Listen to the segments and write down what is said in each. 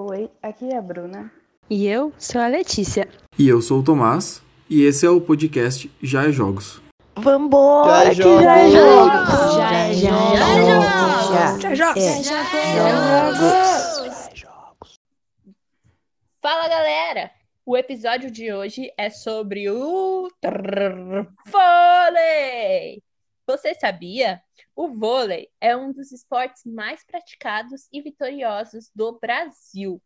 Oi, aqui é a Bruna. E eu sou a Letícia. E eu sou o Tomás, e esse é o podcast Já é Jogos. Vambora, Já é já é jogos. jogos! Já é jogos! jogos. Já é jogos! Fala galera! O episódio de hoje é sobre o trrr, vôlei! Você sabia? O vôlei é um dos esportes mais praticados e vitoriosos do Brasil.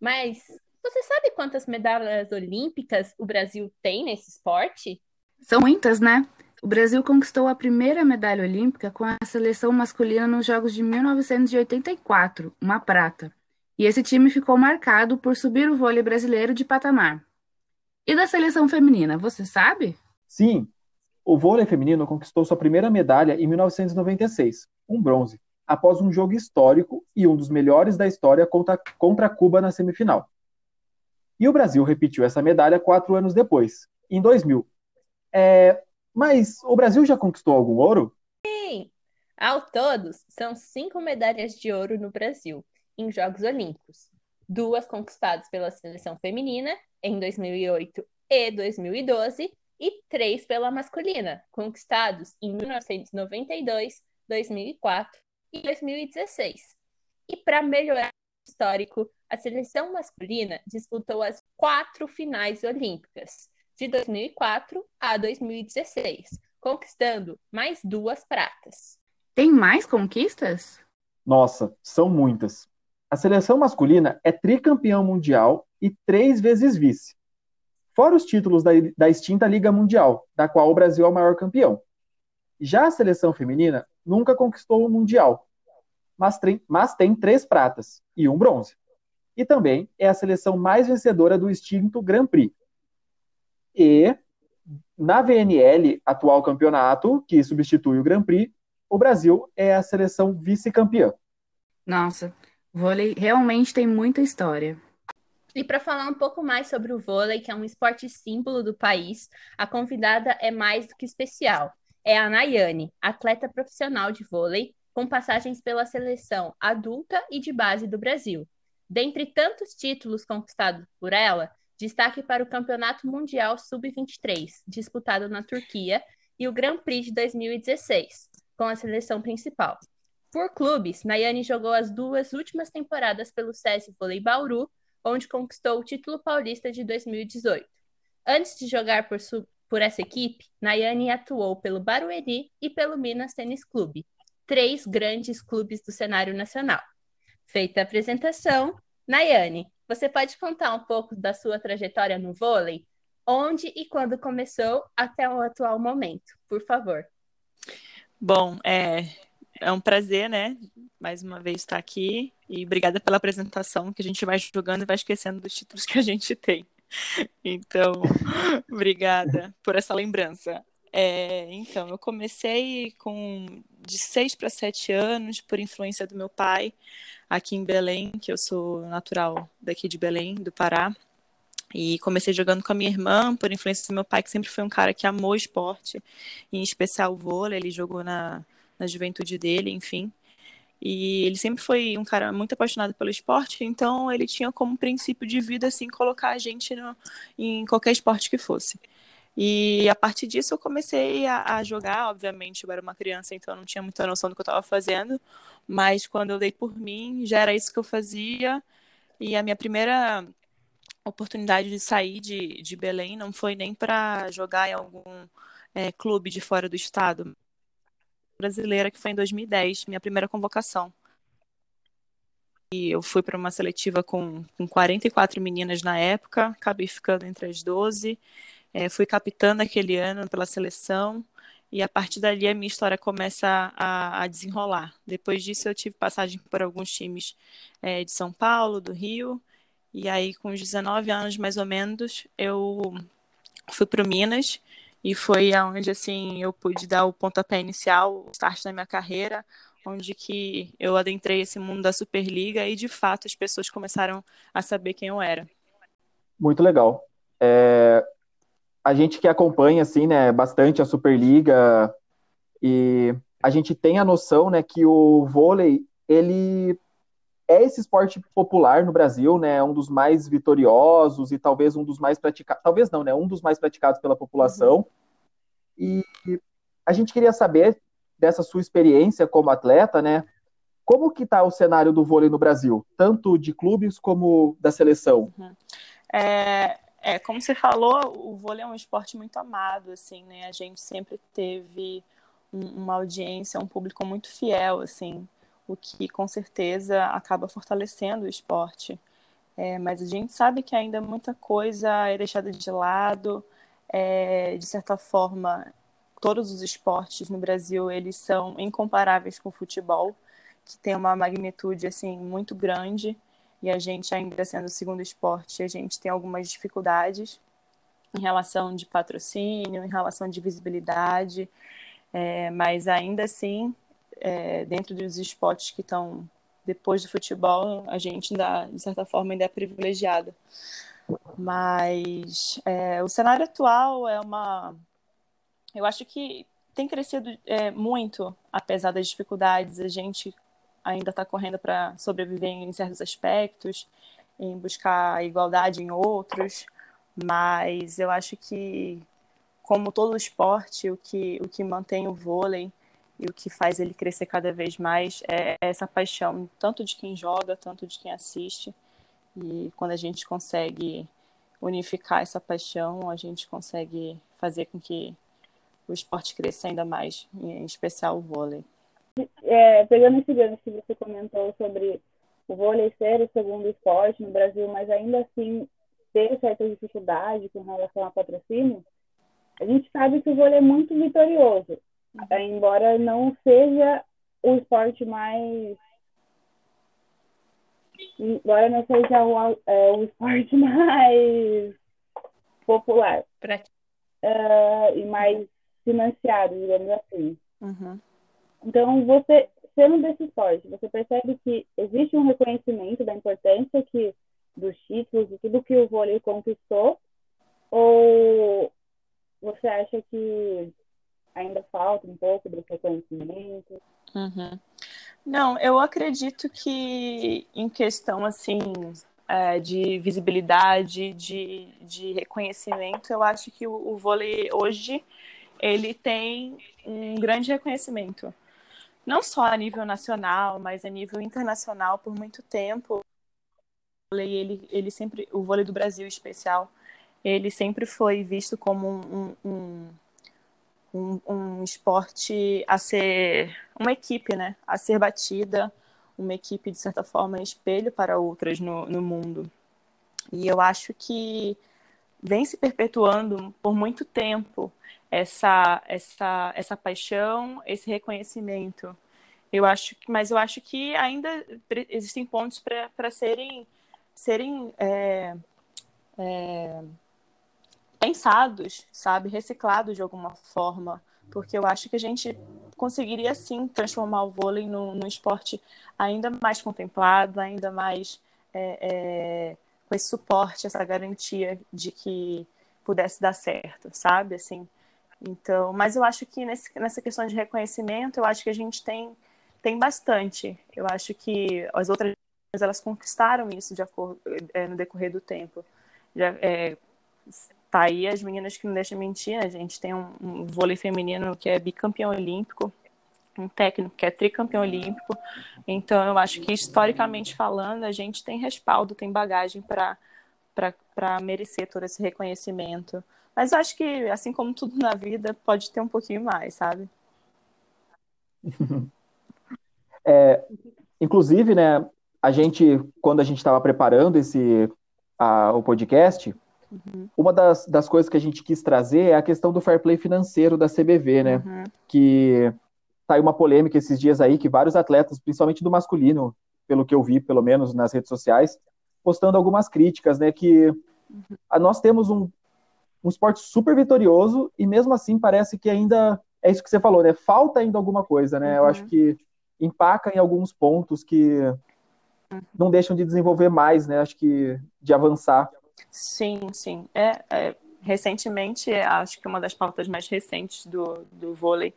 Mas você sabe quantas medalhas olímpicas o Brasil tem nesse esporte? São muitas, né? O Brasil conquistou a primeira medalha olímpica com a seleção masculina nos Jogos de 1984, uma prata. E esse time ficou marcado por subir o vôlei brasileiro de patamar. E da seleção feminina, você sabe? Sim, o vôlei feminino conquistou sua primeira medalha em 1996, um bronze, após um jogo histórico e um dos melhores da história contra, contra Cuba na semifinal. E o Brasil repetiu essa medalha quatro anos depois, em 2000. É, mas o Brasil já conquistou algum ouro? Sim! Ao todos, são cinco medalhas de ouro no Brasil, em Jogos Olímpicos. Duas conquistadas pela seleção feminina, em 2008 e 2012, e três pela masculina, conquistados em 1992, 2004 e 2016. E para melhorar o histórico, a seleção masculina disputou as quatro finais olímpicas, de 2004 a 2016, conquistando mais duas pratas. Tem mais conquistas? Nossa, são muitas. A seleção masculina é tricampeão mundial e três vezes vice. Fora os títulos da, da extinta Liga Mundial, da qual o Brasil é o maior campeão. Já a seleção feminina nunca conquistou o Mundial, mas tem, mas tem três pratas e um bronze. E também é a seleção mais vencedora do extinto Grand Prix. E na VNL, atual campeonato, que substitui o Grand Prix, o Brasil é a seleção vice-campeã. Nossa, vôlei realmente tem muita história. E para falar um pouco mais sobre o vôlei, que é um esporte símbolo do país, a convidada é mais do que especial. É a Nayane, atleta profissional de vôlei, com passagens pela seleção adulta e de base do Brasil. Dentre tantos títulos conquistados por ela, destaque para o Campeonato Mundial Sub-23, disputado na Turquia, e o Grand Prix de 2016, com a seleção principal. Por clubes, Nayane jogou as duas últimas temporadas pelo CS Vôlei Bauru, onde conquistou o título paulista de 2018. Antes de jogar por, por essa equipe, Nayane atuou pelo Barueri e pelo Minas Tênis Clube, três grandes clubes do cenário nacional. Feita a apresentação, Nayane, você pode contar um pouco da sua trajetória no vôlei? Onde e quando começou até o atual momento, por favor. Bom, é, é um prazer, né? Mais uma vez estar aqui. E obrigada pela apresentação, que a gente vai jogando e vai esquecendo dos títulos que a gente tem. Então, obrigada por essa lembrança. É, então, eu comecei com de 6 para 7 anos, por influência do meu pai, aqui em Belém, que eu sou natural daqui de Belém, do Pará. E comecei jogando com a minha irmã, por influência do meu pai, que sempre foi um cara que amou esporte, em especial vôlei, ele jogou na, na juventude dele, enfim. E ele sempre foi um cara muito apaixonado pelo esporte, então ele tinha como princípio de vida assim colocar a gente no, em qualquer esporte que fosse. E a partir disso eu comecei a, a, jogar, obviamente eu era uma criança, então eu não tinha muita noção do que eu estava fazendo, mas quando eu dei por mim, já era isso que eu fazia. E a minha primeira oportunidade de sair de, de Belém não foi nem para jogar em algum é, clube de fora do estado brasileira, que foi em 2010, minha primeira convocação. E eu fui para uma seletiva com, com 44 meninas na época, acabei ficando entre as 12. É, fui capitã naquele ano pela seleção. E a partir dali a minha história começa a, a desenrolar. Depois disso eu tive passagem por alguns times é, de São Paulo, do Rio. E aí com os 19 anos mais ou menos eu fui para o Minas e foi aonde assim eu pude dar o pontapé inicial, o start da minha carreira, onde que eu adentrei esse mundo da Superliga e de fato as pessoas começaram a saber quem eu era. Muito legal. É, a gente que acompanha assim, né, bastante a Superliga e a gente tem a noção, né, que o vôlei ele é esse esporte popular no Brasil, né? É um dos mais vitoriosos e talvez um dos mais praticados, talvez não, né? Um dos mais praticados pela população. Uhum. E a gente queria saber dessa sua experiência como atleta, né? Como que está o cenário do vôlei no Brasil, tanto de clubes como da seleção? Uhum. É, é, como você falou, o vôlei é um esporte muito amado, assim, né? A gente sempre teve um, uma audiência, um público muito fiel, assim, o que com certeza acaba fortalecendo o esporte. É, mas a gente sabe que ainda muita coisa é deixada de lado. É, de certa forma, todos os esportes no Brasil eles são incomparáveis com o futebol, que tem uma magnitude assim muito grande. E a gente ainda sendo o segundo esporte, a gente tem algumas dificuldades em relação de patrocínio, em relação de visibilidade, é, mas ainda assim é, dentro dos esportes que estão depois do futebol, a gente ainda, de certa forma, ainda é privilegiada. Mas é, o cenário atual é uma. Eu acho que tem crescido é, muito, apesar das dificuldades. A gente ainda está correndo para sobreviver em certos aspectos, em buscar igualdade em outros, mas eu acho que, como todo esporte, o que, o que mantém o vôlei e o que faz ele crescer cada vez mais é essa paixão, tanto de quem joga, tanto de quem assiste. E quando a gente consegue unificar essa paixão, a gente consegue fazer com que o esporte cresça ainda mais, em especial o vôlei. É, pegando esse gancho que você comentou sobre o vôlei ser o segundo esporte no Brasil, mas ainda assim ter certa dificuldade com relação a patrocínio, a gente sabe que o vôlei é muito vitorioso. É, embora não seja o esporte mais embora não seja o, é, o esporte mais popular uh, e mais financiado, digamos assim. Uhum. Então, você, sendo desse esporte, você percebe que existe um reconhecimento da importância que dos títulos e tudo que o vôlei conquistou? Ou você acha que ainda falta um pouco desse reconhecimento. Uhum. Não, eu acredito que em questão assim é, de visibilidade, de, de reconhecimento, eu acho que o, o vôlei hoje ele tem um grande reconhecimento, não só a nível nacional, mas a nível internacional por muito tempo. Ele, ele sempre, o vôlei do Brasil especial, ele sempre foi visto como um um, um esporte a ser uma equipe, né? A ser batida, uma equipe, de certa forma, espelho para outras no, no mundo. E eu acho que vem se perpetuando por muito tempo essa, essa, essa paixão, esse reconhecimento. Eu acho, mas eu acho que ainda existem pontos para serem, serem é, é, pensados, sabe, reciclados de alguma forma, porque eu acho que a gente conseguiria sim transformar o vôlei num, esporte ainda mais contemplado, ainda mais é, é, com esse suporte, essa garantia de que pudesse dar certo, sabe, assim. Então, mas eu acho que nesse, nessa questão de reconhecimento, eu acho que a gente tem tem bastante. Eu acho que as outras elas conquistaram isso de acordo, é, no decorrer do tempo. Já, é, tá aí as meninas que não deixam mentir, a gente tem um, um vôlei feminino que é bicampeão olímpico, um técnico que é tricampeão olímpico. Então, eu acho que, historicamente falando, a gente tem respaldo, tem bagagem para merecer todo esse reconhecimento. Mas eu acho que, assim como tudo na vida, pode ter um pouquinho mais, sabe? É, inclusive, né, a gente, quando a gente estava preparando esse a, o podcast, Uhum. Uma das, das coisas que a gente quis trazer é a questão do fair play financeiro da CBV, né? Uhum. Que saiu uma polêmica esses dias aí que vários atletas, principalmente do masculino, pelo que eu vi, pelo menos nas redes sociais, postando algumas críticas, né? Que uhum. nós temos um, um esporte super vitorioso e mesmo assim parece que ainda é isso que você falou, né? Falta ainda alguma coisa, né? Eu acho uhum. que empaca em alguns pontos que uhum. não deixam de desenvolver mais, né? Acho que de avançar. Sim, sim. É, é, recentemente, acho que uma das pautas mais recentes do, do vôlei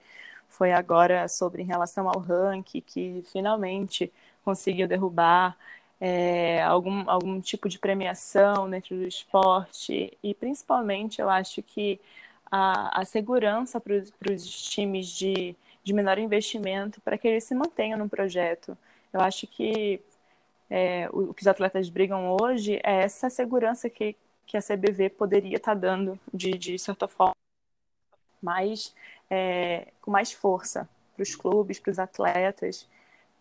foi agora sobre em relação ao ranking, que finalmente conseguiu derrubar, é, algum, algum tipo de premiação dentro do esporte, e principalmente eu acho que a, a segurança para os times de, de menor investimento para que eles se mantenham no projeto. Eu acho que é, o, que os atletas brigam hoje é essa segurança que, que a CBV poderia estar tá dando de, de certa forma mais é, com mais força para os clubes, para os atletas.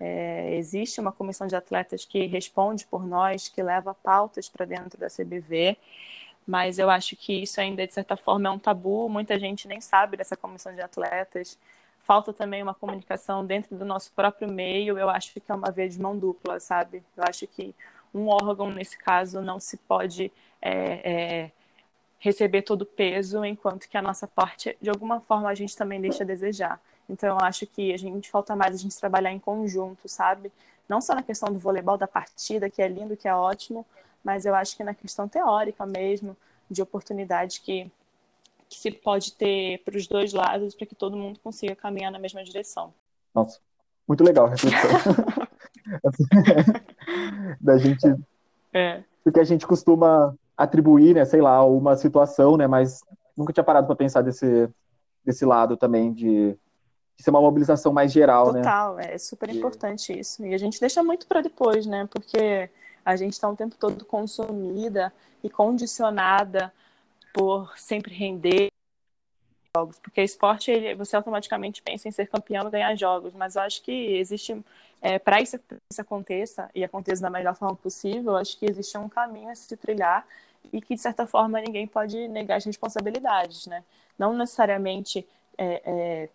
É, existe uma comissão de atletas que responde por nós, que leva pautas para dentro da CBV, mas eu acho que isso ainda, de certa forma, é um tabu. Muita gente nem sabe dessa comissão de atletas. Falta também uma comunicação dentro do nosso próprio meio. Eu acho que é uma via de mão dupla, sabe? Eu acho que um órgão, nesse caso, não se pode é, é, receber todo o peso, enquanto que a nossa parte, de alguma forma, a gente também deixa a desejar. Então, eu acho que a gente falta mais a gente trabalhar em conjunto, sabe? Não só na questão do voleibol da partida, que é lindo, que é ótimo, mas eu acho que na questão teórica mesmo, de oportunidade que, que se pode ter para os dois lados, para que todo mundo consiga caminhar na mesma direção. Nossa, muito legal a reflexão. da gente. É. Porque a gente costuma atribuir, né, sei lá, uma situação, né, mas nunca tinha parado para pensar desse, desse lado também de, de ser uma mobilização mais geral, Total, né? Total, é super importante isso. E a gente deixa muito para depois, né, porque a gente está o tempo todo consumida e condicionada por sempre render jogos, porque esporte ele, você automaticamente pensa em ser campeão e ganhar jogos, mas eu acho que existe é, para isso, isso aconteça e aconteça da melhor forma possível, eu acho que existe um caminho a se trilhar e que, de certa forma, ninguém pode negar as responsabilidades, né? Não necessariamente, é, é,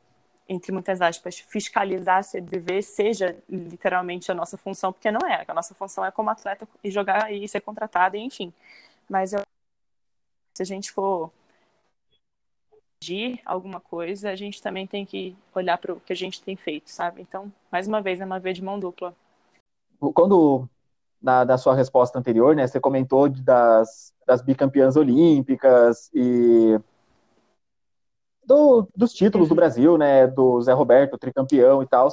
entre muitas aspas, fiscalizar a CBV seja literalmente a nossa função, porque não é. A nossa função é como atleta e jogar e ser contratada, enfim. Mas eu, se a gente for pedir alguma coisa, a gente também tem que olhar para o que a gente tem feito, sabe? Então, mais uma vez, é uma via de mão dupla. Quando na, na sua resposta anterior, né, você comentou das, das bicampeãs olímpicas e do, dos títulos do uhum. Brasil, né, do Zé Roberto, tricampeão e tal.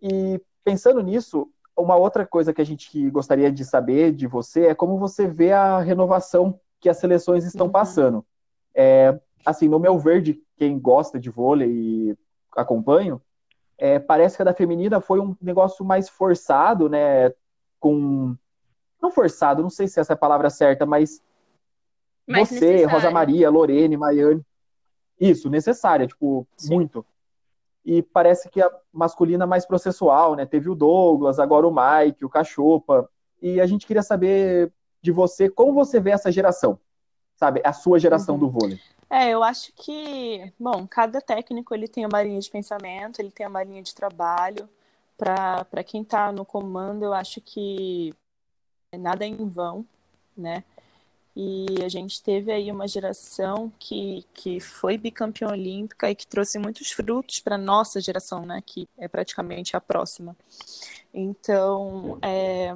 E pensando nisso, uma outra coisa que a gente gostaria de saber de você é como você vê a renovação que as seleções estão uhum. passando. É, assim, no meu ver, de quem gosta de vôlei e acompanho, é, parece que a da feminina foi um negócio mais forçado, né? com. Não forçado, não sei se essa é a palavra certa, mas. Mais você, necessário. Rosa Maria, Lorene, Maiane. Isso, necessária, tipo, Sim. muito. E parece que a masculina mais processual, né? Teve o Douglas, agora o Mike, o Cachopa. E a gente queria saber de você como você vê essa geração, sabe? A sua geração uhum. do vôlei. É, eu acho que, bom, cada técnico ele tem uma linha de pensamento, ele tem uma linha de trabalho para quem está no comando, eu acho que nada é em vão, né? E a gente teve aí uma geração que, que foi bicampeã olímpica e que trouxe muitos frutos para a nossa geração, né? Que é praticamente a próxima. Então, é,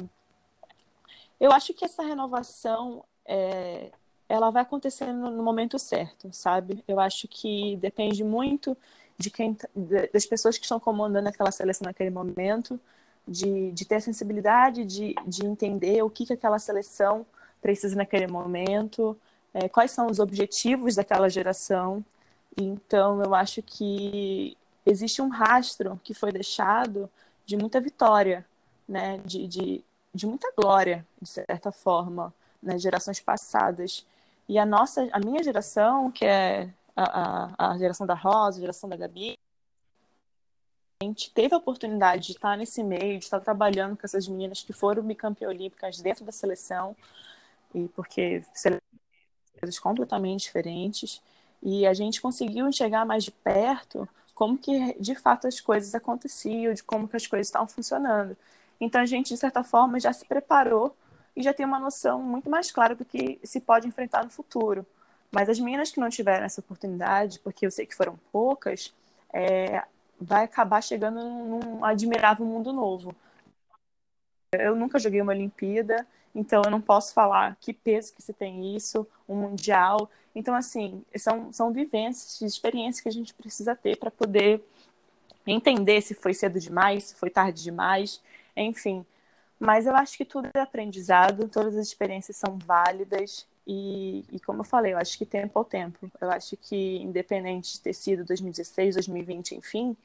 eu acho que essa renovação é, ela vai acontecer no momento certo, sabe? Eu acho que depende muito de quem tá, das pessoas que estão comandando aquela seleção naquele momento, de, de ter a sensibilidade de, de entender o que, que aquela seleção precisa naquele momento, é, quais são os objetivos daquela geração. Então, eu acho que existe um rastro que foi deixado de muita vitória, né? de, de, de muita glória, de certa forma, nas né? gerações passadas. E a nossa, a minha geração, que é a, a, geração da Rosa, a geração da Gabi, a gente teve a oportunidade de estar nesse meio, de estar trabalhando com essas meninas que foram bicampeãs olímpicas dentro da seleção, e porque coisas completamente diferentes, e a gente conseguiu enxergar mais de perto como que de fato as coisas aconteciam, de como que as coisas estavam funcionando. Então a gente de certa forma já se preparou e já tem uma noção muito mais clara do que se pode enfrentar no futuro. Mas as meninas que não tiveram essa oportunidade, porque eu sei que foram poucas, é, vai acabar chegando num admirável mundo novo. Eu nunca joguei uma Olimpíada, então eu não posso falar que peso que se tem isso, um mundial. Então, assim, são, são vivências, experiências que a gente precisa ter para poder entender se foi cedo demais, se foi tarde demais. Enfim. Mas eu acho que tudo é aprendizado, todas as experiências são válidas e, e, como eu falei, eu acho que tempo ao tempo. Eu acho que, independente de ter sido 2016, 2020, enfim,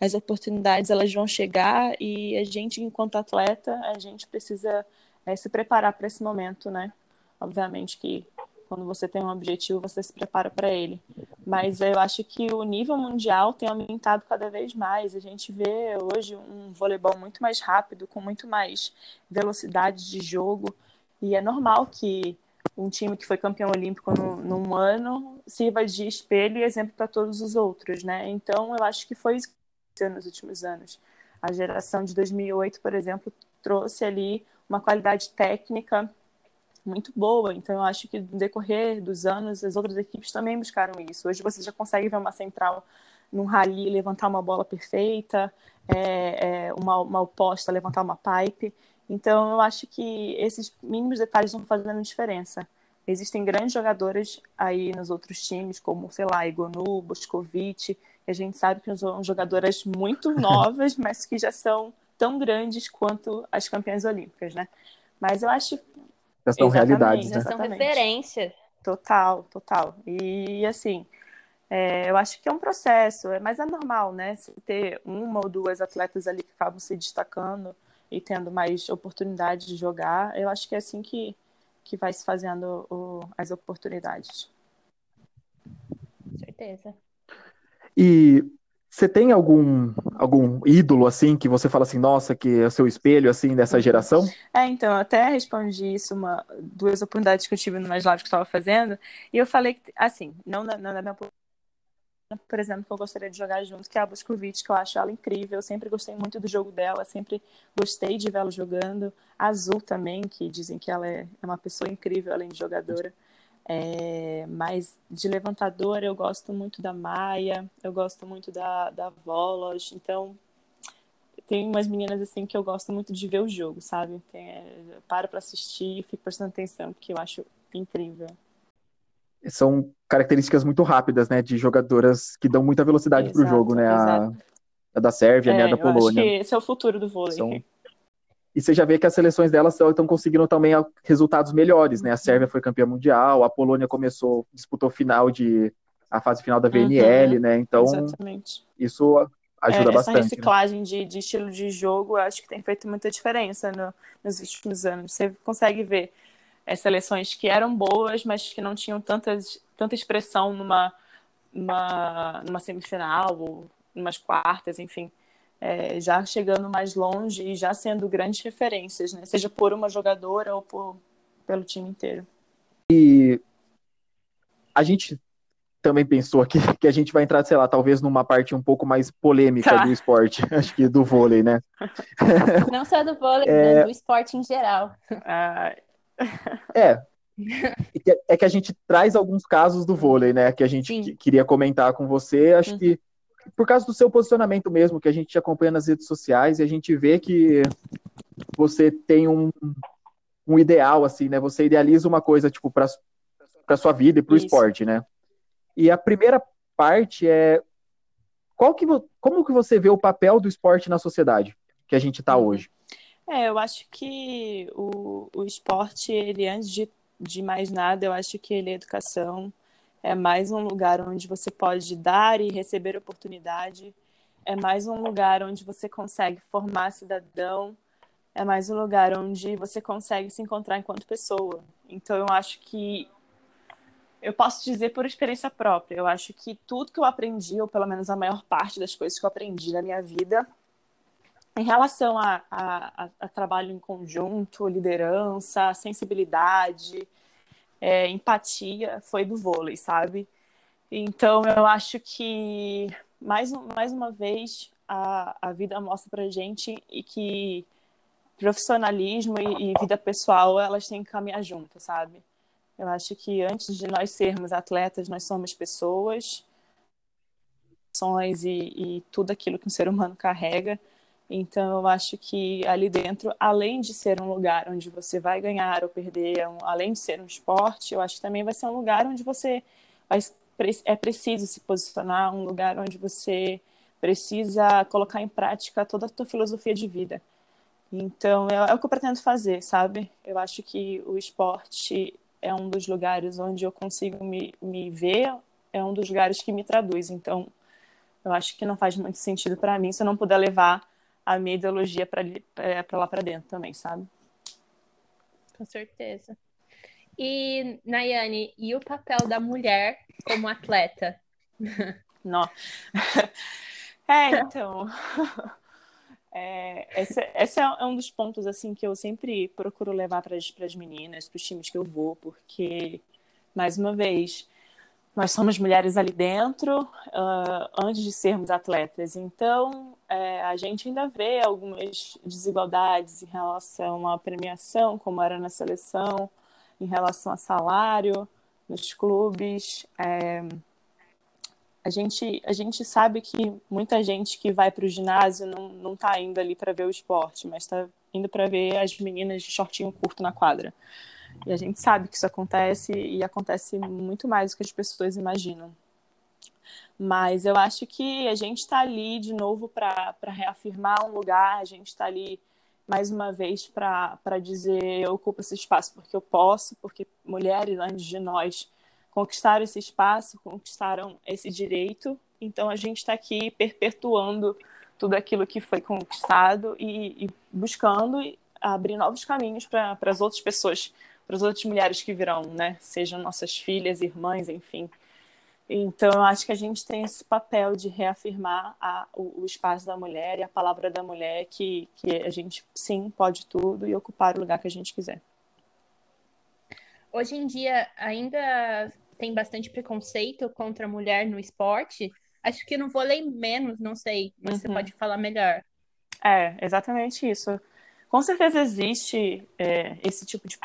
as oportunidades elas vão chegar e a gente, enquanto atleta, a gente precisa é, se preparar para esse momento, né? Obviamente que quando você tem um objetivo, você se prepara para ele. Mas eu acho que o nível mundial tem aumentado cada vez mais. A gente vê hoje um voleibol muito mais rápido, com muito mais velocidade de jogo. E é normal que um time que foi campeão olímpico no, num ano sirva de espelho e exemplo para todos os outros, né? Então, eu acho que foi isso que nos últimos anos. A geração de 2008, por exemplo, trouxe ali uma qualidade técnica muito boa. Então, eu acho que no decorrer dos anos, as outras equipes também buscaram isso. Hoje você já consegue ver uma central num rally levantar uma bola perfeita, é, é, uma, uma oposta levantar uma pipe. Então, eu acho que esses mínimos detalhes vão fazendo diferença. Existem grandes jogadoras aí nos outros times, como, sei lá, Igonu, Boscovic, que a gente sabe que são jogadoras muito novas, mas que já são tão grandes quanto as campeãs olímpicas, né? Mas eu acho já são realidades, né? Já são referências. Total, total. E assim, é, eu acho que é um processo, mas é normal, né? Se ter uma ou duas atletas ali que acabam se destacando e tendo mais oportunidade de jogar, eu acho que é assim que, que vai se fazendo o, as oportunidades. Certeza. E você tem algum algum ídolo assim que você fala assim, nossa, que é o seu espelho assim dessa geração? É, então, até respondi isso uma duas oportunidades que eu tive no mais live que eu estava fazendo, e eu falei que assim, não na, na minha por exemplo, que eu gostaria de jogar junto, que é a Boscovic, que eu acho ela incrível. Eu sempre gostei muito do jogo dela, sempre gostei de vê-la jogando. A Azul também, que dizem que ela é, é uma pessoa incrível, além de jogadora. É, mas de levantadora eu gosto muito da Maia, eu gosto muito da, da Volos, então tem umas meninas assim que eu gosto muito de ver o jogo, sabe? Tem, é, eu paro para assistir e fico prestando atenção, porque eu acho incrível. São características muito rápidas, né, de jogadoras que dão muita velocidade para o jogo, né? A, a, da Sérvia, é, né, a da Polônia. acho que esse é o futuro do vôlei. São e você já vê que as seleções delas estão conseguindo também resultados melhores, né? A Sérvia foi campeã mundial, a Polônia começou, disputou final de a fase final da VNL, uhum, né? Então, Exatamente. isso ajuda é, bastante. Essa né? reciclagem né? de, de, estilo de jogo, acho que tem feito muita diferença no, nos últimos anos. Você consegue ver é, seleções que eram boas, mas que não tinham tantas, tanta expressão numa, numa, numa semifinal ou umas quartas, enfim é, já chegando mais longe e já sendo grandes referências, né? Seja por uma jogadora ou por, pelo time inteiro. E a gente também pensou aqui que a gente vai entrar, sei lá, talvez numa parte um pouco mais polêmica tá. do esporte, acho que do vôlei, né? Não só do vôlei, é... Né? do esporte em geral. É. É que a gente traz alguns casos do vôlei, né? Que a gente queria comentar com você. Acho uhum. que por causa do seu posicionamento mesmo, que a gente acompanha nas redes sociais e a gente vê que você tem um, um ideal, assim, né? Você idealiza uma coisa, tipo, para para sua vida e para o esporte, né? E a primeira parte é qual que, como que você vê o papel do esporte na sociedade que a gente está uhum. hoje? É, eu acho que o, o esporte, ele antes de, de mais nada, eu acho que ele é educação, é mais um lugar onde você pode dar e receber oportunidade, é mais um lugar onde você consegue formar cidadão, é mais um lugar onde você consegue se encontrar enquanto pessoa. Então eu acho que eu posso dizer por experiência própria, eu acho que tudo que eu aprendi, ou pelo menos a maior parte das coisas que eu aprendi na minha vida, em relação a, a, a, trabalho em conjunto, liderança, sensibilidade, é, empatia foi do vôlei, sabe? Então eu acho que mais, mais uma vez a, a vida mostra pra gente e que profissionalismo e, e vida pessoal elas têm que caminhar juntas, sabe? Eu acho que antes de nós sermos atletas, nós somos pessoas, e, e tudo aquilo que um ser humano carrega. Então, eu acho que ali dentro, além de ser um lugar onde você vai ganhar ou perder, além de ser um esporte, eu acho que também vai ser um lugar onde você vai, é preciso se posicionar, um lugar onde você precisa colocar em prática toda a tua filosofia de vida. Então, é, é o que eu pretendo fazer, sabe? Eu acho que o esporte é um dos lugares onde eu consigo me, me ver, é um dos lugares que me traduz. Então, eu acho que não faz muito sentido para mim se eu não puder levar a minha ideologia para lá para dentro também, sabe? Com certeza. E, Nayane, e o papel da mulher como atleta? Não. É, então. É, esse, esse, é um dos pontos assim que eu sempre procuro levar para as meninas, para os times que eu vou, porque, mais uma vez, nós somos mulheres ali dentro uh, antes de sermos atletas. Então, é, a gente ainda vê algumas desigualdades em relação à premiação, como era na seleção, em relação a salário nos clubes. É, a gente, a gente sabe que muita gente que vai para o ginásio não, não tá indo ali para ver o esporte, mas está indo para ver as meninas de shortinho curto na quadra. E a gente sabe que isso acontece e acontece muito mais do que as pessoas imaginam. Mas eu acho que a gente está ali de novo para reafirmar um lugar, a gente está ali mais uma vez para dizer eu ocupo esse espaço porque eu posso, porque mulheres antes de nós conquistaram esse espaço, conquistaram esse direito. Então a gente está aqui perpetuando tudo aquilo que foi conquistado e, e buscando abrir novos caminhos para as outras pessoas, para as outras mulheres que virão, né? Sejam nossas filhas, irmãs, enfim. Então, eu acho que a gente tem esse papel de reafirmar a, o, o, espaço da mulher e a palavra da mulher, que, que a gente, sim, pode tudo e ocupar o lugar que a gente quiser. Hoje em dia, ainda tem bastante preconceito contra a mulher no esporte. Acho que no vôlei menos, não sei. Você uhum. pode falar melhor. É, exatamente isso. Com certeza existe é, esse tipo de,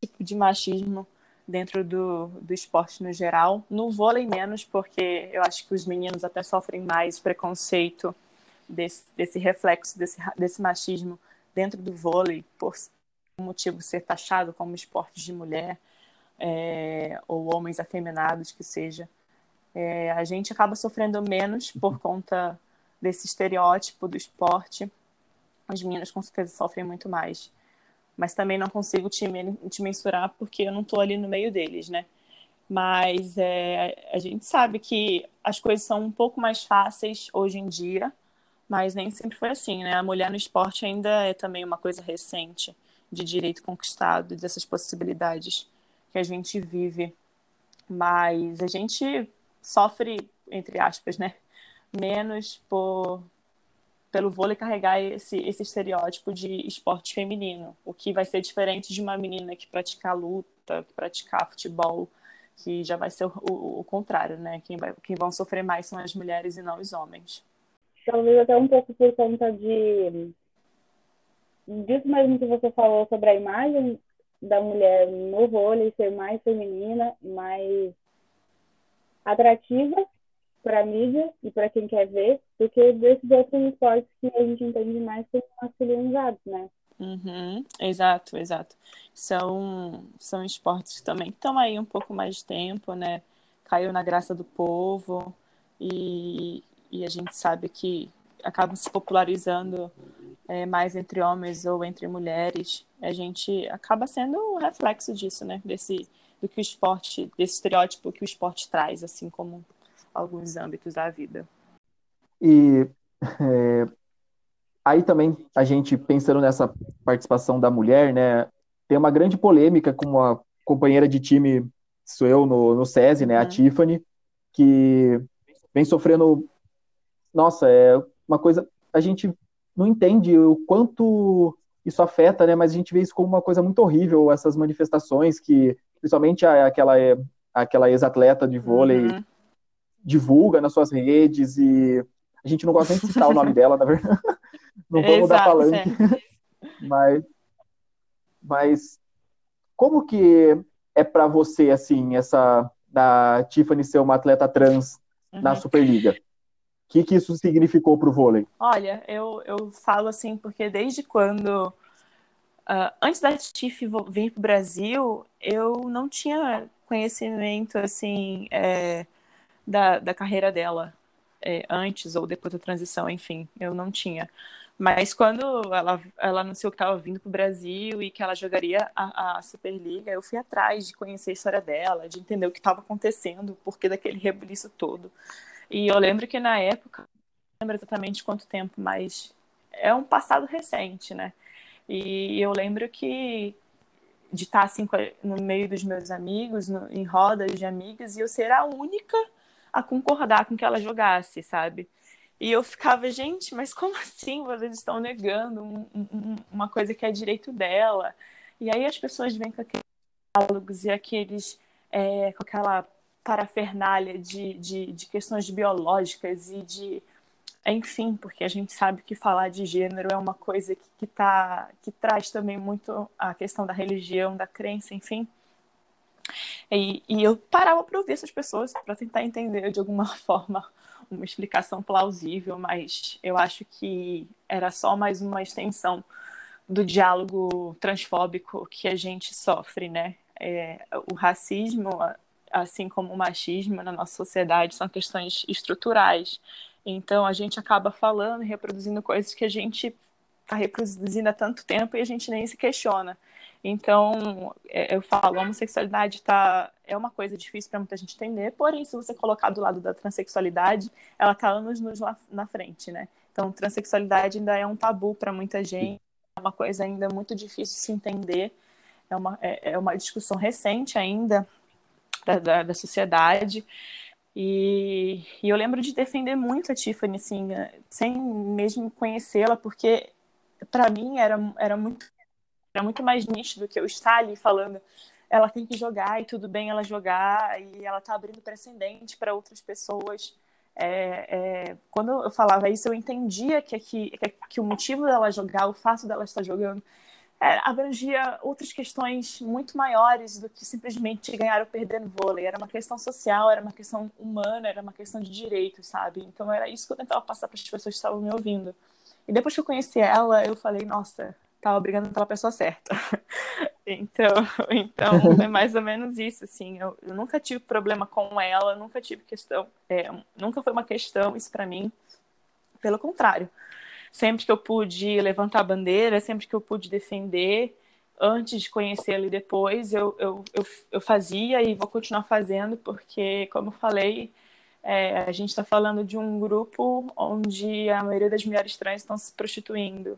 tipo de machismo dentro do, do esporte no geral. No vôlei menos, porque eu acho que os meninos até sofrem mais preconceito desse, desse reflexo, desse, desse machismo dentro do vôlei, por motivo ser taxado como esporte de mulher, é, ou homens afeminados que seja. É, a gente acaba sofrendo menos por conta desse estereótipo do esporte. As meninas com certeza sofrem muito mais mas também não consigo te, te mensurar porque eu não estou ali no meio deles, né? Mas é, a gente sabe que as coisas são um pouco mais fáceis hoje em dia, mas nem sempre foi assim, né? A mulher no esporte ainda é também uma coisa recente de direito conquistado dessas possibilidades que a gente vive. Mas a gente sofre, entre aspas, né? Menos por, pelo vôlei carregar esse, esse estereótipo de esporte feminino, o que vai ser diferente de uma menina que praticar luta, que praticar futebol, que já vai ser o, o, o contrário, né? Quem, vai, quem vão sofrer mais são as mulheres e não os homens. Talvez até um pouco por conta de disso mesmo que você falou sobre a imagem da mulher no vôlei ser mais feminina, mais atrativa para a mídia e para quem quer ver, do que desses outros esportes que a gente entende mais como masculinizados, né? Uhum, exato, exato. São, são esportes também que estão aí um pouco mais de tempo, né? Caiu na graça do povo e, e a gente sabe que acabam se popularizando é, mais entre homens ou entre mulheres. A gente acaba sendo um reflexo disso, né? Desse, do que o esporte, desse estereótipo que o esporte traz, assim como alguns âmbitos da vida. E é, aí também a gente pensando nessa participação da mulher, né, tem uma grande polêmica com uma companheira de time, sou eu no, no SESI, né, a uhum. Tiffany, que vem sofrendo, nossa, é uma coisa, a gente não entende o quanto isso afeta, né, mas a gente vê isso como uma coisa muito horrível, essas manifestações que, principalmente aquela, aquela ex-atleta de vôlei uhum divulga nas suas redes e a gente não gosta nem de citar o nome dela, na verdade. Não vamos Exato, dar palanque. Mas, mas como que é para você, assim, essa da Tiffany ser uma atleta trans uhum. na Superliga? O que, que isso significou para o vôlei? Olha, eu, eu falo assim, porque desde quando. Uh, antes da Tiff vir para o Brasil, eu não tinha conhecimento assim é, da, da carreira dela, é, antes ou depois da transição, enfim, eu não tinha. Mas quando ela, ela anunciou que estava vindo para o Brasil e que ela jogaria a, a, Superliga, eu fui atrás de conhecer a história dela, de entender o que estava acontecendo, o porquê daquele rebuliço todo. E eu lembro que na época, não lembro exatamente quanto tempo, mas é um passado recente, né? E eu lembro que de estar assim no meio dos meus amigos, no, em rodas de amigas, e eu ser a única a concordar com que ela jogasse, sabe? E eu ficava, gente, mas como assim vocês estão negando um, um, uma coisa que é direito dela? E aí as pessoas vêm com aqueles diálogos e aqueles, é, com aquela parafernália de, de, de questões biológicas e de enfim, porque a gente sabe que falar de gênero é uma coisa que, que, tá, que traz também muito a questão da religião, da crença, enfim. E, e eu parava para ouvir essas pessoas para tentar entender de alguma forma uma explicação plausível, mas eu acho que era só mais uma extensão do diálogo transfóbico que a gente sofre, né? É, o racismo, assim como o machismo na nossa sociedade, são questões estruturais. Então a gente acaba falando e reproduzindo coisas que a gente está reproduzindo há tanto tempo e a gente nem se questiona. Então, é, eu falo, a homossexualidade tá, é uma coisa difícil para muita gente entender, porém, se você colocar do lado da transexualidade, ela está anos nos lá na frente, né? Então, transexualidade ainda é um tabu para muita gente, é uma coisa ainda muito difícil de se entender, é uma, é, é uma discussão recente ainda da, da, da sociedade. E, e, eu lembro de defender muito a Tiffany, assim, sem mesmo conhecê-la, porque para mim era, era muito era muito mais nítido que eu estar ali falando ela tem que jogar e tudo bem ela jogar e ela tá abrindo precedente para outras pessoas. É, é, quando eu falava isso, eu entendia que, que, que, o motivo dela jogar, o fato dela estar jogando, é, abrangia outras questões muito maiores do que simplesmente ganhar ou perder no vôlei. Era uma questão social, era uma questão humana, era uma questão de direitos, sabe? Então era isso que eu tentava passar para as pessoas que estavam me ouvindo. E depois que eu conheci ela, eu falei, nossa, tava brigando pela pessoa certa. então, então é mais ou menos isso, assim. Eu, eu nunca tive problema com ela, nunca tive questão, é, nunca foi uma questão isso para mim. Pelo contrário, sempre que eu pude levantar a bandeira, sempre que eu pude defender, antes de conhecê-la e depois, eu, eu, eu, eu, fazia e vou continuar fazendo, porque, como eu falei, é, a gente está falando de um grupo onde a maioria das mulheres trans estão se prostituindo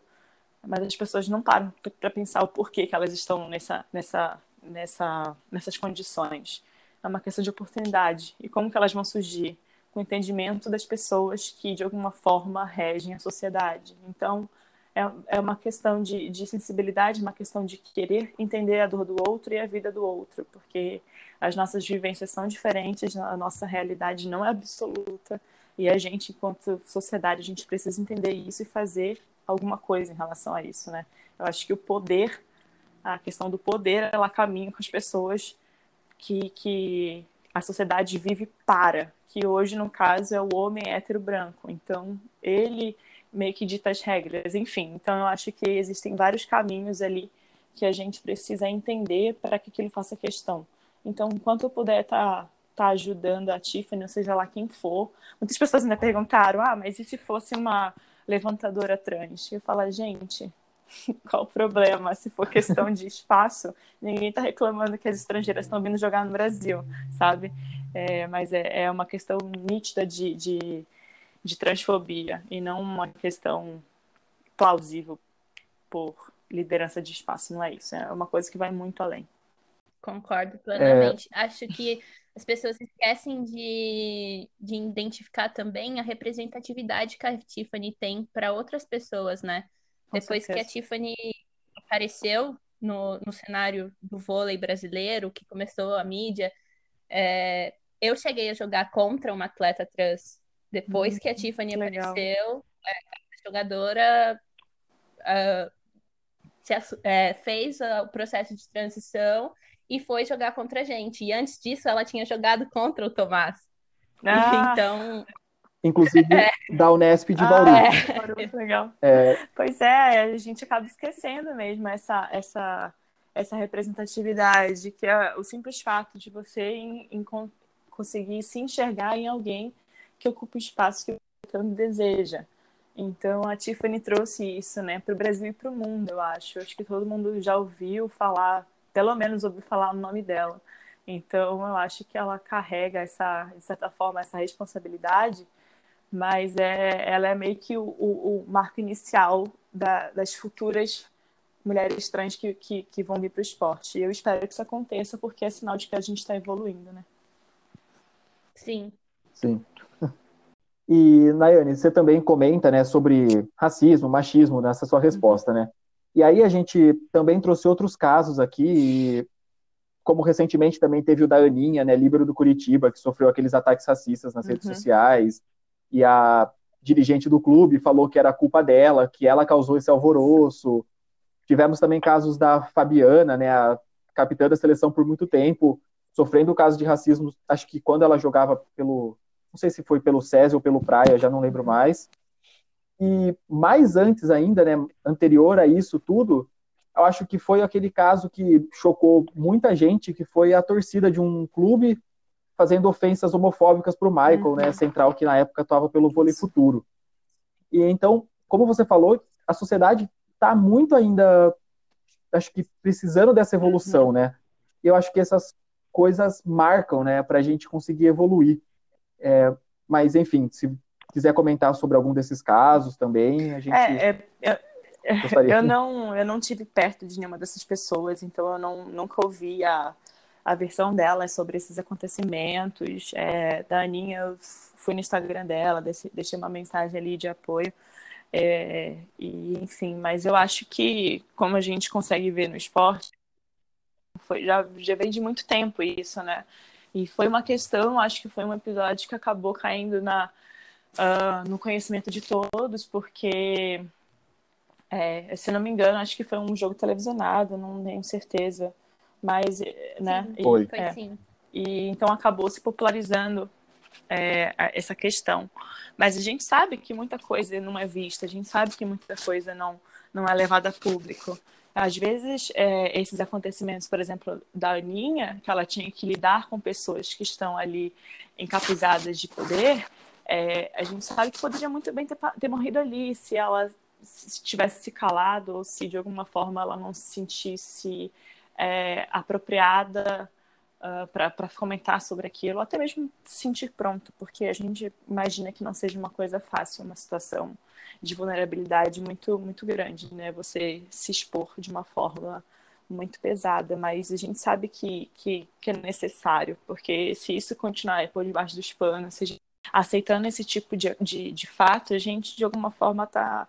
mas as pessoas não param para pensar o porquê que elas estão nessa, nessa, nessa, nessas condições. É uma questão de oportunidade. E como que elas vão surgir? Com o entendimento das pessoas que, de alguma forma, regem a sociedade. Então, é, é uma questão de, de sensibilidade, uma questão de querer entender a dor do outro e a vida do outro, porque as nossas vivências são diferentes, a nossa realidade não é absoluta, e a gente, enquanto sociedade, a gente precisa entender isso e fazer alguma coisa em relação a isso, né? Eu acho que o poder, a questão do poder, ela caminha com as pessoas que, que a sociedade vive para, que hoje, no caso, é o homem hétero branco. Então, ele meio que dita as regras, enfim. Então, eu acho que existem vários caminhos ali que a gente precisa entender para que aquilo faça questão. Então, enquanto eu puder estar tá, tá ajudando a Tiffany, seja lá quem for, muitas pessoas ainda perguntaram, ah, mas e se fosse uma levantadora trans. E eu falo, gente, qual o problema? Se for questão de espaço, ninguém está reclamando que as estrangeiras estão vindo jogar no Brasil, sabe? É, mas é, é, uma questão nítida de, de, de transfobia e não uma questão plausível por liderança de espaço, não é isso. É uma coisa que vai muito além. Concordo plenamente. É... Acho que as pessoas esquecem de, de identificar também a representatividade que a Tiffany tem para outras pessoas, né? Com Depois certeza. que a Tiffany apareceu no, no cenário do vôlei brasileiro, que começou a mídia, é, eu cheguei a jogar contra uma atleta trans. Depois hum, que a Tiffany que apareceu, é, a jogadora uh, se, é, fez o processo de transição e foi jogar contra a gente. E antes disso, ela tinha jogado contra o Tomás. Ah. Então. Inclusive é. da Unesp de Bauru. Ah, é. Legal. É. Pois é, a gente acaba esquecendo mesmo essa, essa, essa representatividade, que é o simples fato de você em, em conseguir se enxergar em alguém que ocupa o espaço que você tanto deseja. Então a Tiffany trouxe isso, né, para o Brasil e para o mundo, eu acho. Acho que todo mundo já ouviu falar, pelo menos ouviu falar o nome dela. Então eu acho que ela carrega essa, de certa forma, essa responsabilidade, mas é, ela é meio que o, o, o marco inicial da, das futuras mulheres trans que, que, que vão vir para o esporte. E eu espero que isso aconteça, porque é sinal de que a gente está evoluindo, né? Sim. Sim. E, Nayane, você também comenta né, sobre racismo, machismo nessa sua resposta, né? E aí a gente também trouxe outros casos aqui, como recentemente também teve o da Aninha, né, líbero do Curitiba, que sofreu aqueles ataques racistas nas uhum. redes sociais, e a dirigente do clube falou que era culpa dela, que ela causou esse alvoroço. Tivemos também casos da Fabiana, né, a capitã da seleção por muito tempo, sofrendo o caso de racismo, acho que quando ela jogava pelo não sei se foi pelo SESI ou pelo Praia, já não lembro mais. E mais antes ainda, né, anterior a isso tudo, eu acho que foi aquele caso que chocou muita gente, que foi a torcida de um clube fazendo ofensas homofóbicas para o Michael, né, uhum. né, central que na época estava pelo vôlei futuro. E então, como você falou, a sociedade está muito ainda, acho que precisando dessa evolução, uhum. né? E eu acho que essas coisas marcam, né, para a gente conseguir evoluir. É, mas, enfim, se quiser comentar sobre algum desses casos também, a gente. É, é, é eu, não, eu não tive perto de nenhuma dessas pessoas, então eu não, nunca ouvi a, a versão delas sobre esses acontecimentos. É, da Aninha, eu fui no Instagram dela, deixei uma mensagem ali de apoio. É, e, enfim, mas eu acho que, como a gente consegue ver no esporte, foi, já, já vem de muito tempo isso, né? E foi uma questão, acho que foi um episódio que acabou caindo na, uh, no conhecimento de todos, porque, é, se não me engano, acho que foi um jogo televisionado, não tenho certeza. Mas, né? Sim, foi. É, sim. E então acabou se popularizando é, essa questão. Mas a gente sabe que muita coisa não é vista, a gente sabe que muita coisa não, não é levada a público. Às vezes, é, esses acontecimentos, por exemplo, da Aninha, que ela tinha que lidar com pessoas que estão ali encapuzadas de poder, é, a gente sabe que poderia muito bem ter, ter morrido ali se ela se tivesse se calado ou se de alguma forma ela não se sentisse é, apropriada uh, ah, para comentar sobre aquilo, até mesmo se sentir pronto, porque a gente imagina que não seja uma coisa fácil, uma situação de vulnerabilidade muito, muito grande, né? Você se expor de uma forma muito pesada, mas a gente sabe que, que, que é necessário, porque se isso continuar por debaixo dos panos, se aceitando esse tipo de, de, de fato, a gente de alguma forma está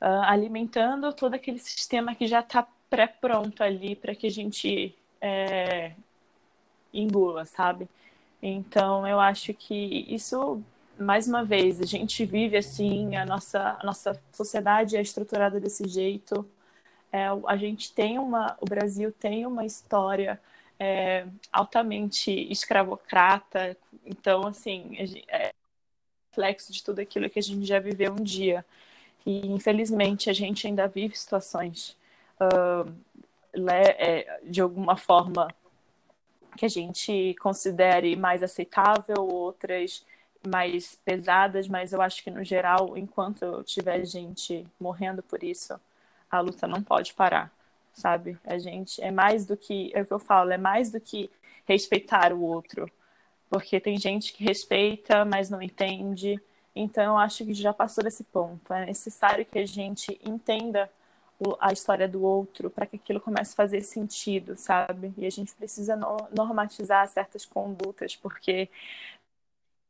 uh, ah, alimentando todo aquele sistema que já está pré-pronto ali para que a gente é, engula, sabe? Então eu acho que isso mais uma vez, a gente vive assim, a nossa, a nossa sociedade é estruturada desse jeito. É, a gente tem uma, o Brasil tem uma história é, altamente escravocrata, então, assim, é reflexo de tudo aquilo que a gente já viveu um dia. E, infelizmente, a gente ainda vive situações uh, de alguma forma que a gente considere mais aceitável, outras mais pesadas, mas eu acho que no geral, enquanto tiver gente morrendo por isso, a luta não pode parar, sabe? A gente é mais do que, é o que eu falo, é mais do que respeitar o outro, porque tem gente que respeita, mas não entende. Então, eu acho que já passou desse ponto. É necessário que a gente entenda a história do outro para que aquilo comece a fazer sentido, sabe? E a gente precisa normatizar certas condutas, porque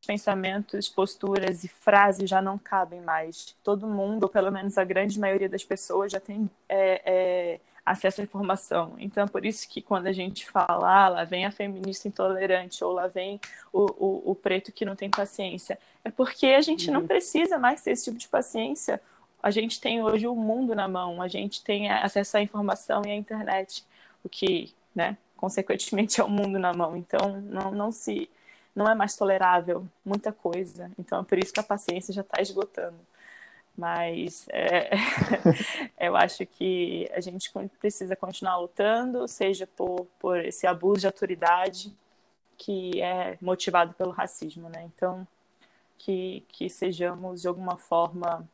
pensamentos, posturas e frases já não cabem mais. Todo mundo, pelo menos a grande maioria das pessoas, já tem é, é, acesso à informação. Então, por isso que quando a gente fala, ah, lá vem a feminista intolerante, ou lá vem o, o, o preto que não tem paciência, é porque a gente não uhum. precisa mais ter esse tipo de paciência. A gente tem hoje o mundo na mão, a gente tem acesso à informação e à internet, o que, né, consequentemente é o mundo na mão. Então, não, não se não é mais tolerável muita coisa. Então, é por isso que a paciência já está esgotando. Mas é, eu acho que a gente precisa continuar lutando, seja por, por esse abuso de autoridade que é motivado pelo racismo, né? Então, que, que sejamos de alguma forma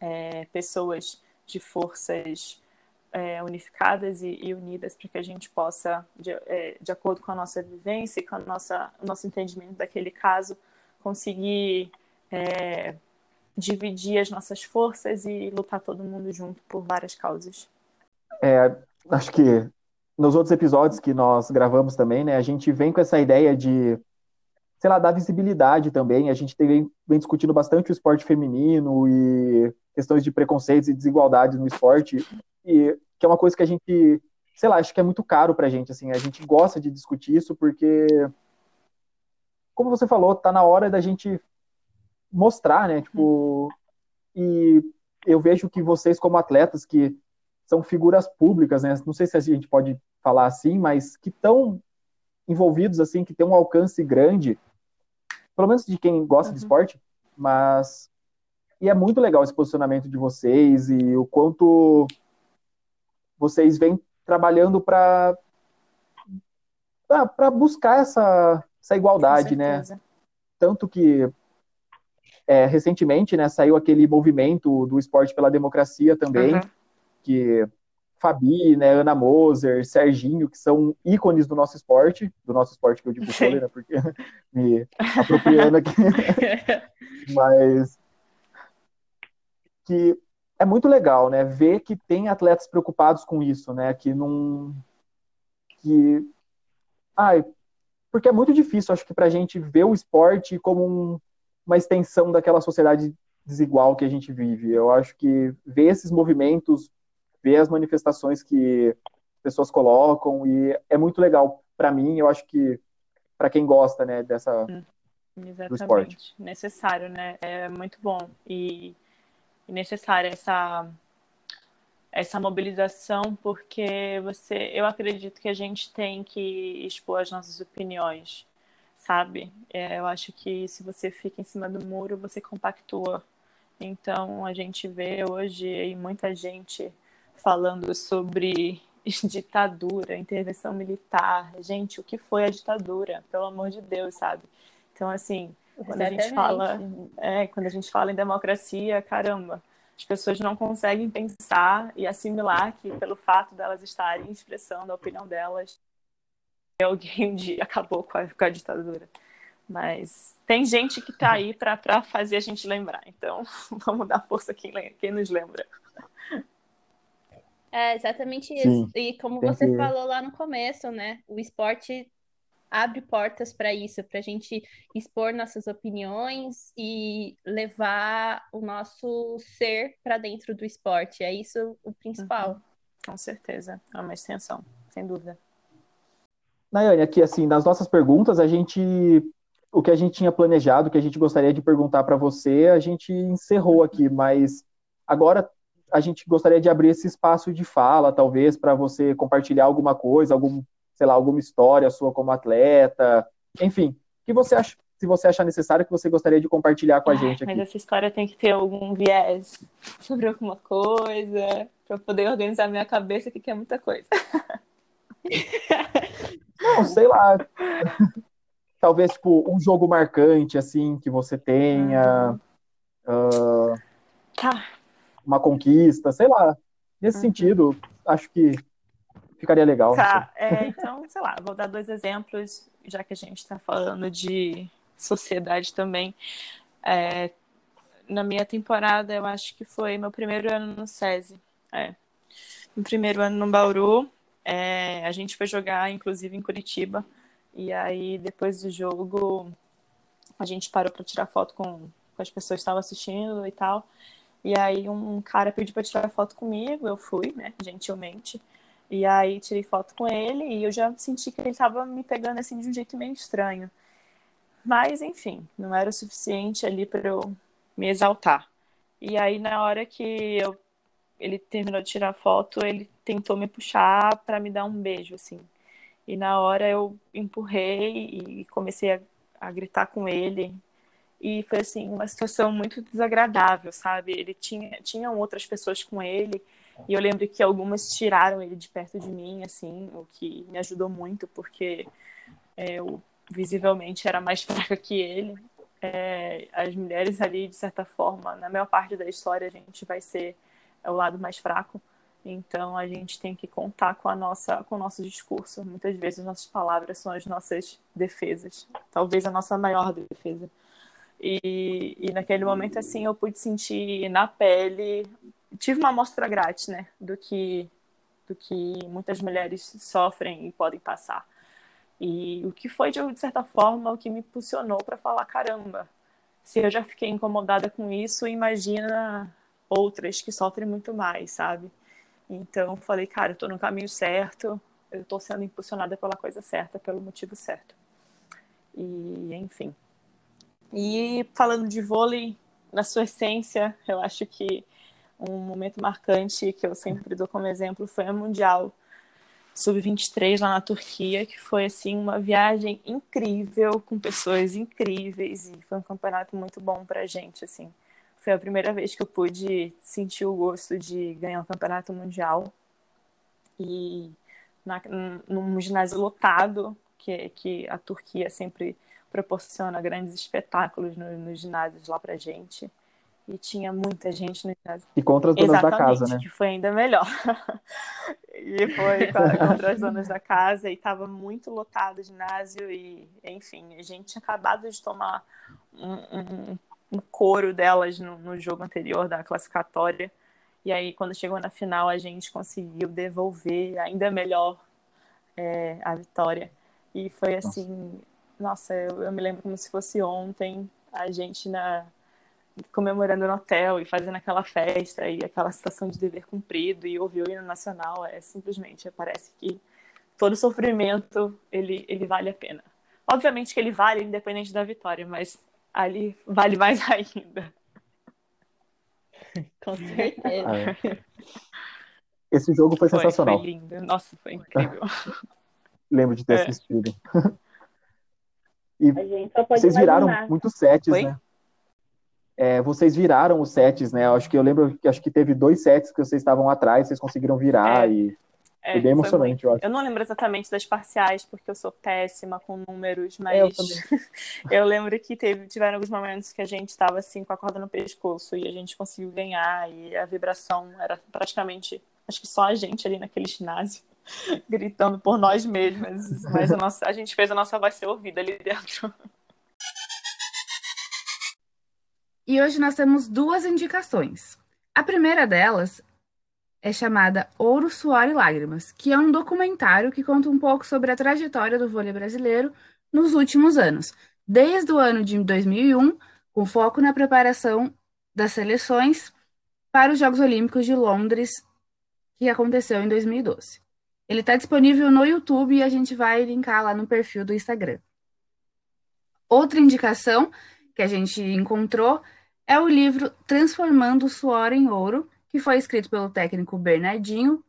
é, pessoas de forças é, unificadas e, e unidas para que a gente possa, de, é, de acordo com a nossa vivência e com a nossa, o nosso entendimento daquele caso, conseguir é, dividir as nossas forças e lutar todo mundo junto por várias causas. É, acho que nos outros episódios que nós gravamos também, né, a gente vem com essa ideia de, sei lá, dar visibilidade também. A gente tem, vem discutindo bastante o esporte feminino e questões de preconceitos e desigualdades no esporte, e que é uma coisa que a gente, sei lá, acho que é muito caro pra gente, assim, a gente gosta de discutir isso porque, como você falou, tá na hora da gente mostrar, né, tipo, e eu vejo que vocês como atletas que são figuras públicas, né, não sei se a gente pode falar assim, mas que estão envolvidos, assim, que tem um alcance grande, pelo menos de quem gosta uhum. de esporte, mas e é muito legal esse posicionamento de vocês e o quanto vocês vêm trabalhando para para buscar essa, essa igualdade, né? Tanto que é, recentemente, né, saiu aquele movimento do esporte pela democracia também, uhum. que Fabi, né, Ana Moser, Serginho, que são ícones do nosso esporte, do nosso esporte que eu digo vôlei, né, porque me apropriando aqui. Mas que é muito legal, né? Ver que tem atletas preocupados com isso, né? Que não. Que. Ai, porque é muito difícil, acho que, para a gente ver o esporte como um, uma extensão daquela sociedade desigual que a gente vive. Eu acho que ver esses movimentos, ver as manifestações que pessoas colocam, e é muito legal para mim, eu acho que para quem gosta, né, dessa. Hum, exatamente. Do esporte. Necessário, né? É muito bom. E e necessária essa essa mobilização porque você eu acredito que a gente tem que expor as nossas opiniões sabe? É, eu acho que se você fica em cima do muro você compactua. Então a gente vê hoje muita gente falando sobre ditadura intervenção militar. Gente o que foi a ditadura? Pelo amor de Deus sabe? Então assim quando Exatamente. a gente fala, é, quando a gente fala em democracia, caramba, as pessoas não conseguem pensar e assimilar que pelo fato delas estarem expressando a opinião delas, alguém um dia acabou com a, com a ditadura. Mas tem gente que está aí para fazer a gente lembrar. Então, vamos dar força a quem, quem nos lembra. É exatamente isso. Sim, e como você que... falou lá no começo, né? O esporte abre portas para isso, para a gente expor nossas opiniões e levar o nosso ser para dentro do esporte. É isso o principal. Uhum. Com certeza, é uma extensão, sem dúvida. Nayane, aqui assim, nas nossas perguntas, a gente o que a gente tinha planejado, o que a gente gostaria de perguntar para você, a gente encerrou aqui, mas agora a gente gostaria de abrir esse espaço de fala, talvez, para você compartilhar alguma coisa, algum sei lá, alguma história sua como atleta, enfim, que você acha, se você achar necessário, que você gostaria de compartilhar com a gente aqui. Mas essa história tem que ter algum viés sobre alguma coisa, para poder organizar minha cabeça, que é muita coisa. Não, sei lá. Talvez, tipo, um jogo marcante, assim, que você tenha. Uh, tá. Uma conquista, sei lá. Nesse uhum. sentido, acho que ficaria legal. Tá, é, então, sei lá, vou dar dois exemplos, já que a gente está falando de sociedade também. É, na minha temporada, eu acho que foi meu primeiro ano no SESI. É. No primeiro ano no Bauru, é, a gente foi jogar, inclusive, em Curitiba. E aí, depois do jogo, a gente parou para tirar foto com, com as pessoas que estavam assistindo e tal. E aí, um cara pediu para tirar foto comigo, eu fui, né, gentilmente. E aí tirei foto com ele e eu já senti que ele estava me pegando assim de um jeito meio estranho. Mas enfim, não era o suficiente ali para eu me exaltar. E aí na hora que eu, ele terminou de tirar foto, ele tentou me puxar para me dar um beijo assim. E na hora eu empurrei e comecei a, a gritar com ele. E foi assim uma situação muito desagradável, sabe? Ele tinha tinham outras pessoas com ele e eu lembro que algumas tiraram ele de perto de mim, assim, o que me ajudou muito, porque é, eu visivelmente era mais fraca que ele. é, as mulheres ali, de certa forma, na maior parte da história, a gente vai ser o lado mais fraco. Então a gente tem que contar com a nossa, com o nosso discurso. Muitas vezes nossas palavras são as nossas defesas, talvez a nossa maior defesa. E, e naquele momento assim eu pude sentir na pele, tive uma amostra grátis, né, do que do que muitas mulheres sofrem e podem passar. E o que foi, de certa forma, o que me impulsionou para falar: caramba, se eu já fiquei incomodada com isso, imagina outras que sofrem muito mais, sabe? Então, falei: cara, eu estou no caminho certo, eu estou sendo impulsionada pela coisa certa, pelo motivo certo. E, enfim. E falando de vôlei, na sua essência, eu acho que um momento marcante que eu sempre dou como exemplo foi a Mundial Sub-23 lá na Turquia, que foi assim uma viagem incrível, com pessoas incríveis e foi um campeonato muito bom pra gente, assim. Foi a primeira vez que eu pude sentir o gosto de ganhar um campeonato mundial. E na, num ginásio lotado, que, que a Turquia sempre proporciona grandes espetáculos nos no ginásios lá pra gente. E tinha muita gente no ginásio. E contra as donas da casa, né? que foi ainda melhor. e foi contra as donas da casa e estava muito lotado o ginásio e, enfim, a gente tinha acabado de tomar um, um, um couro delas no, no jogo anterior da classificatória. E aí, quando chegou na final, a gente conseguiu devolver ainda melhor é, a vitória. E foi assim, nossa, eu, eu, me lembro como se fosse ontem, a gente na, comemorando no hotel e fazendo aquela festa e aquela sensação de dever cumprido e ouvir o hino nacional é simplesmente parece que todo sofrimento ele ele vale a pena. Obviamente que ele vale independente da vitória, mas ali vale mais ainda. Com certeza. Ah, é. Esse jogo foi, foi sensacional. Foi lindo. Nossa, foi incrível. Lembro de ter é. assistido. E vocês viraram muitos sets, Foi? né? É, vocês viraram os sets, né? Acho que eu lembro que acho que teve dois sets que vocês estavam atrás, vocês conseguiram virar é, e é, foi bem emocionante, foi eu acho. Eu não lembro exatamente das parciais, porque eu sou péssima com números, mas eu, eu lembro que teve, tiveram alguns momentos que a gente estava assim com a corda no pescoço e a gente conseguiu ganhar e a vibração era praticamente, acho que só a gente ali naquele ginásio gritando por nós mesmas, mas a, nossa, a gente fez a nossa voz ser ouvida ali dentro. E hoje nós temos duas indicações. A primeira delas é chamada Ouro, Suor e Lágrimas, que é um documentário que conta um pouco sobre a trajetória do vôlei brasileiro nos últimos anos, desde o ano de 2001, com foco na preparação das seleções para os Jogos Olímpicos de Londres, que aconteceu em 2012. Ele está disponível no YouTube e a gente vai linkar lá no perfil do Instagram. Outra indicação que a gente encontrou é o livro Transformando o Suor em Ouro, que foi escrito pelo técnico Bernardinho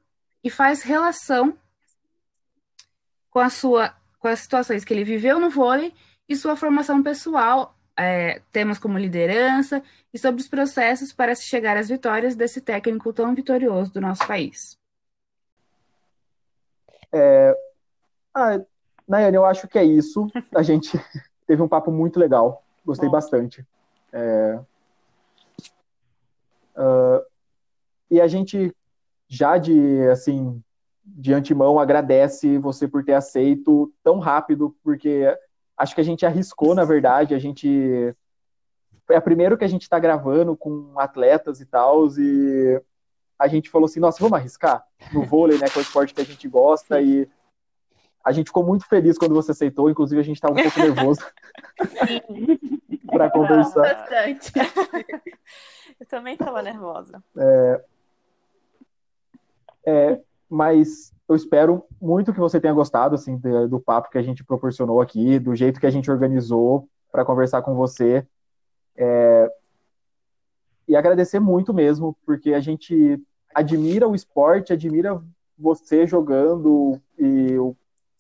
e faz relação com a sua com as situações que ele viveu no vôlei e sua formação pessoal, é, temas como liderança e sobre os processos para se chegar às vitórias desse técnico tão vitorioso do nosso país. É... Ah, Nayane, eu acho que é isso. A gente teve um papo muito legal. Gostei Bom. bastante. É... Uh, e a gente já de assim de antemão agradece você por ter aceito tão rápido, porque acho que a gente arriscou, na verdade, a gente foi a primeira que a gente está gravando com atletas e tal, e a gente falou assim, nossa, vamos arriscar no vôlei, né, que é o esporte que a gente gosta, e a gente ficou muito feliz quando você aceitou, inclusive a gente estava um pouco nervoso para conversar. Bastante. Eu também estava nervosa. É, é, mas eu espero muito que você tenha gostado assim do, do papo que a gente proporcionou aqui, do jeito que a gente organizou para conversar com você. É, e agradecer muito mesmo, porque a gente admira o esporte, admira você jogando e o,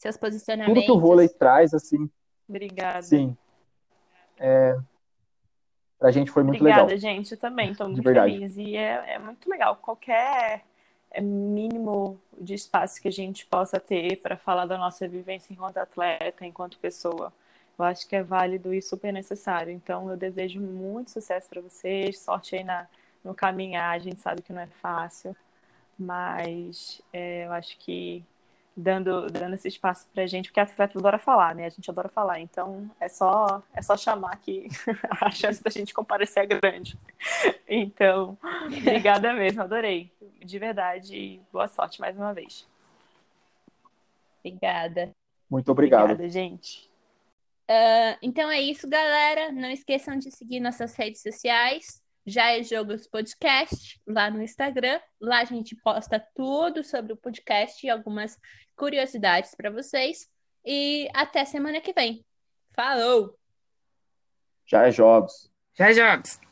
seus posicionamentos. Tudo que o vôlei traz, assim. Obrigada. Sim. É, pra gente foi muito Obrigada, legal. gente. Eu também estou muito feliz. E é, é muito legal. Qualquer mínimo de espaço que a gente possa ter para falar da nossa vivência enquanto atleta, enquanto pessoa, eu acho que é válido e super necessário. Então, eu desejo muito sucesso para vocês, sorte aí na, no caminhar. A gente sabe que não é fácil, mas é, eu acho que dando, dando esse espaço para a gente, porque a atleta adora falar, né? A gente adora falar, então é só, é só chamar que a chance da gente comparecer é grande. Então, obrigada mesmo, adorei. De verdade, boa sorte mais uma vez. Obrigada. Muito obrigado. Obrigada, gente. Uh, então é isso, galera. Não esqueçam de seguir nossas redes sociais. Já é Jogos Podcast lá no Instagram. Lá a gente posta tudo sobre o podcast e algumas curiosidades para vocês. E até semana que vem. Falou! Já é jogos. Já é jogos.